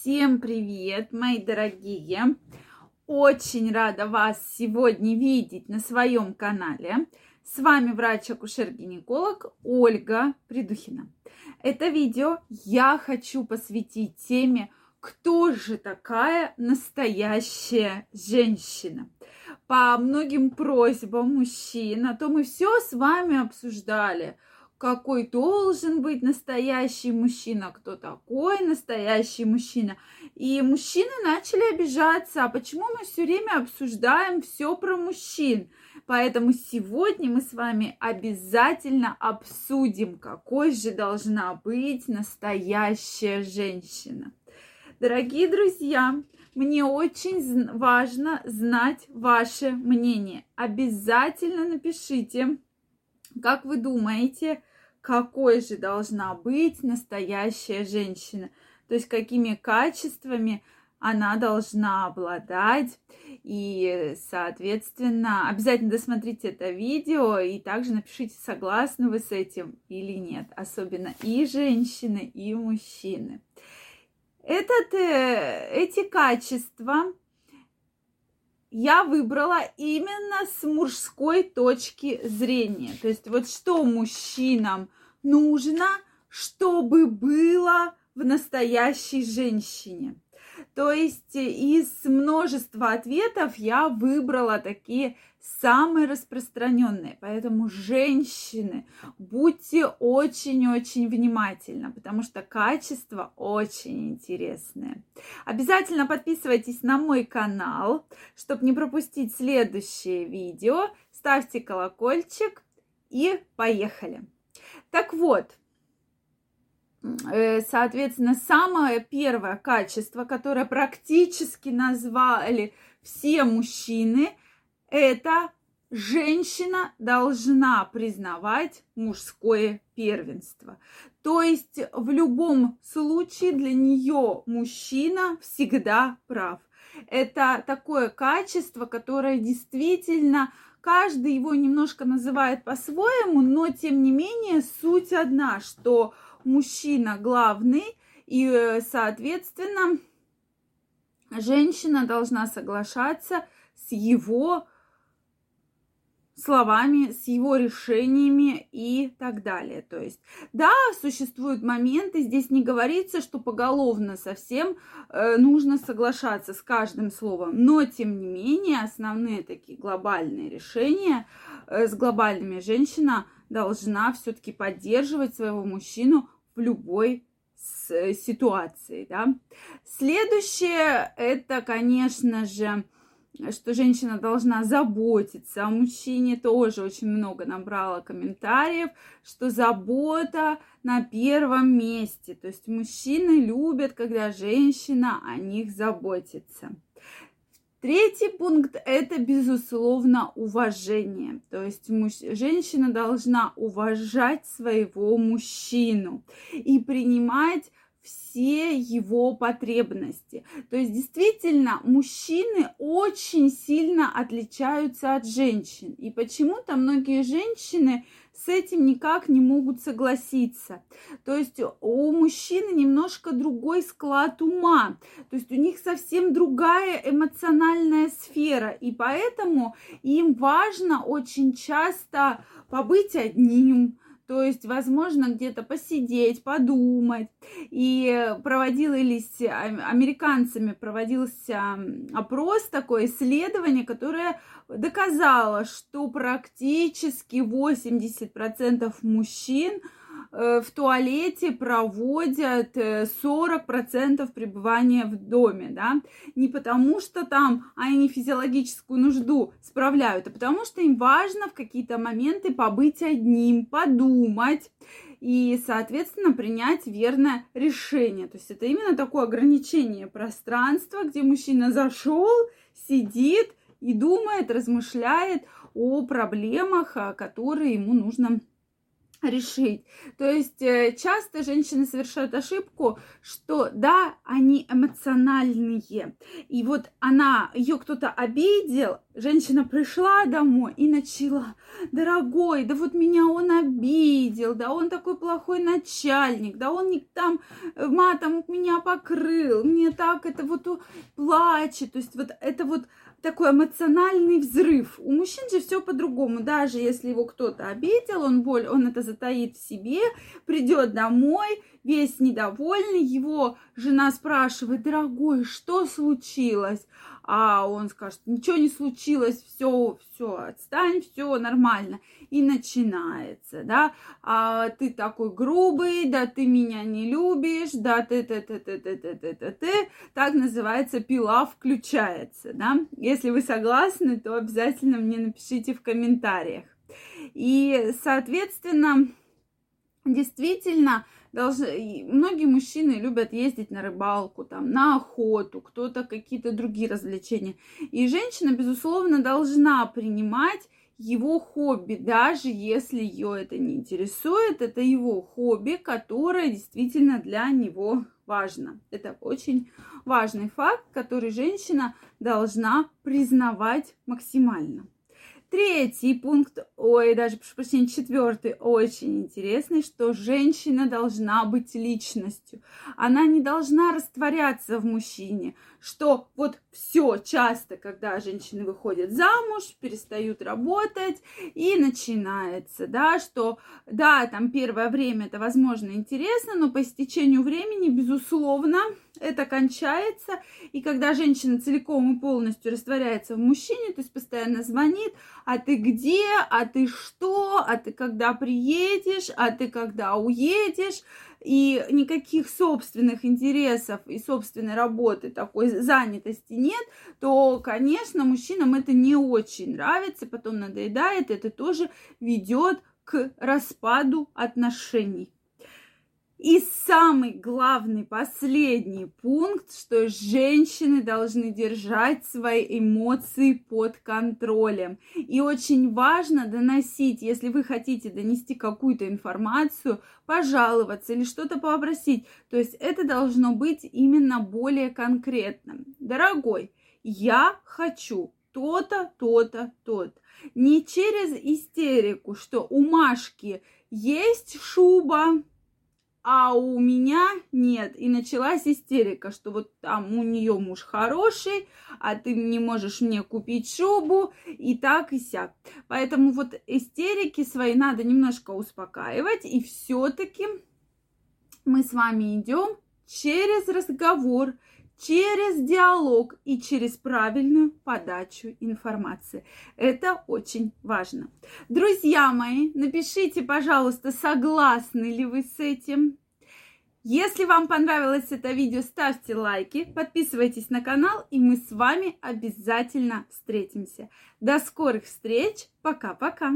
Всем привет, мои дорогие! Очень рада вас сегодня видеть на своем канале. С вами врач-акушер-гинеколог Ольга Придухина. Это видео я хочу посвятить теме «Кто же такая настоящая женщина?» По многим просьбам мужчин, а то мы все с вами обсуждали – какой должен быть настоящий мужчина, кто такой настоящий мужчина. И мужчины начали обижаться, а почему мы все время обсуждаем все про мужчин? Поэтому сегодня мы с вами обязательно обсудим, какой же должна быть настоящая женщина. Дорогие друзья, мне очень важно знать ваше мнение. Обязательно напишите, как вы думаете, какой же должна быть настоящая женщина, то есть какими качествами она должна обладать. И, соответственно, обязательно досмотрите это видео и также напишите, согласны вы с этим или нет. Особенно и женщины, и мужчины. Этот, э, эти качества я выбрала именно с мужской точки зрения. То есть вот что мужчинам нужно, чтобы было в настоящей женщине. То есть из множества ответов я выбрала такие самые распространенные. Поэтому, женщины, будьте очень-очень внимательны, потому что качество очень интересное. Обязательно подписывайтесь на мой канал, чтобы не пропустить следующее видео. Ставьте колокольчик и поехали. Так вот, э, соответственно, самое первое качество, которое практически назвали все мужчины, это женщина должна признавать мужское первенство. То есть в любом случае для нее мужчина всегда прав. Это такое качество, которое действительно каждый его немножко называет по-своему, но тем не менее суть одна, что мужчина главный и, соответственно, женщина должна соглашаться с его словами, с его решениями и так далее. То есть, да, существуют моменты, здесь не говорится, что поголовно совсем э, нужно соглашаться с каждым словом, но тем не менее основные такие глобальные решения э, с глобальными женщина должна все-таки поддерживать своего мужчину в любой э, ситуации, да. Следующее это, конечно же, что женщина должна заботиться о мужчине, тоже очень много набрала комментариев, что забота на первом месте. То есть мужчины любят, когда женщина о них заботится. Третий пункт – это, безусловно, уважение. То есть муж... женщина должна уважать своего мужчину и принимать все его потребности. То есть действительно мужчины очень сильно отличаются от женщин. И почему-то многие женщины с этим никак не могут согласиться. То есть у мужчины немножко другой склад ума, то есть у них совсем другая эмоциональная сфера, и поэтому им важно очень часто побыть одним, то есть, возможно, где-то посидеть, подумать. И проводились американцами проводился опрос, такое исследование, которое доказало, что практически 80% мужчин – в туалете проводят 40% э, пребывания в доме, да, не потому что там они физиологическую нужду справляют, а потому что им важно в какие-то моменты побыть одним, подумать и, соответственно, принять верное решение. То есть это именно такое ограничение пространства, где мужчина зашел, сидит и думает, размышляет о проблемах, которые ему нужно решить. То есть э, часто женщины совершают ошибку, что да, они эмоциональные. И вот она, ее кто-то обидел, женщина пришла домой и начала, дорогой, да вот меня он обидел, да он такой плохой начальник, да он там э, матом меня покрыл, мне так это вот плачет. То есть вот это вот такой эмоциональный взрыв. У мужчин же все по-другому. Даже если его кто-то обидел, он боль, он это затаит в себе, придет домой, весь недовольный, его жена спрашивает, дорогой, что случилось? А он скажет, ничего не случилось, все, все, отстань, все нормально. И начинается, да, а ты такой грубый, да ты меня не любишь, да ты, ты, ты, ты, ты, ты, ты, ты, ты. Так называется пила включается, да. Если вы согласны, то обязательно мне напишите в комментариях. И, соответственно, действительно, должны, многие мужчины любят ездить на рыбалку, там, на охоту, кто-то какие-то другие развлечения. И женщина, безусловно, должна принимать его хобби, даже если ее это не интересует, это его хобби, которое действительно для него важно. Это очень важный факт, который женщина должна признавать максимально. Третий пункт, ой, даже, прошу прощения, четвертый, очень интересный, что женщина должна быть личностью. Она не должна растворяться в мужчине, что вот все часто, когда женщины выходят замуж, перестают работать, и начинается, да, что, да, там первое время это, возможно, интересно, но по истечению времени, безусловно, это кончается, и когда женщина целиком и полностью растворяется в мужчине, то есть постоянно звонит, а ты где, а ты что, а ты когда приедешь, а ты когда уедешь, и никаких собственных интересов и собственной работы, такой занятости нет, то, конечно, мужчинам это не очень нравится, потом надоедает, это тоже ведет к распаду отношений. И самый главный, последний пункт, что женщины должны держать свои эмоции под контролем. И очень важно доносить, если вы хотите донести какую-то информацию, пожаловаться или что-то попросить. То есть это должно быть именно более конкретным. Дорогой, я хочу то-то, то-то, то-то. Не через истерику, что у Машки есть шуба, а у меня нет. И началась истерика, что вот там у нее муж хороший, а ты не можешь мне купить шубу, и так, и сяк. Поэтому вот истерики свои надо немножко успокаивать, и все-таки мы с вами идем через разговор, через диалог и через правильную подачу информации. Это очень важно. Друзья мои, напишите, пожалуйста, согласны ли вы с этим. Если вам понравилось это видео, ставьте лайки, подписывайтесь на канал, и мы с вами обязательно встретимся. До скорых встреч. Пока-пока.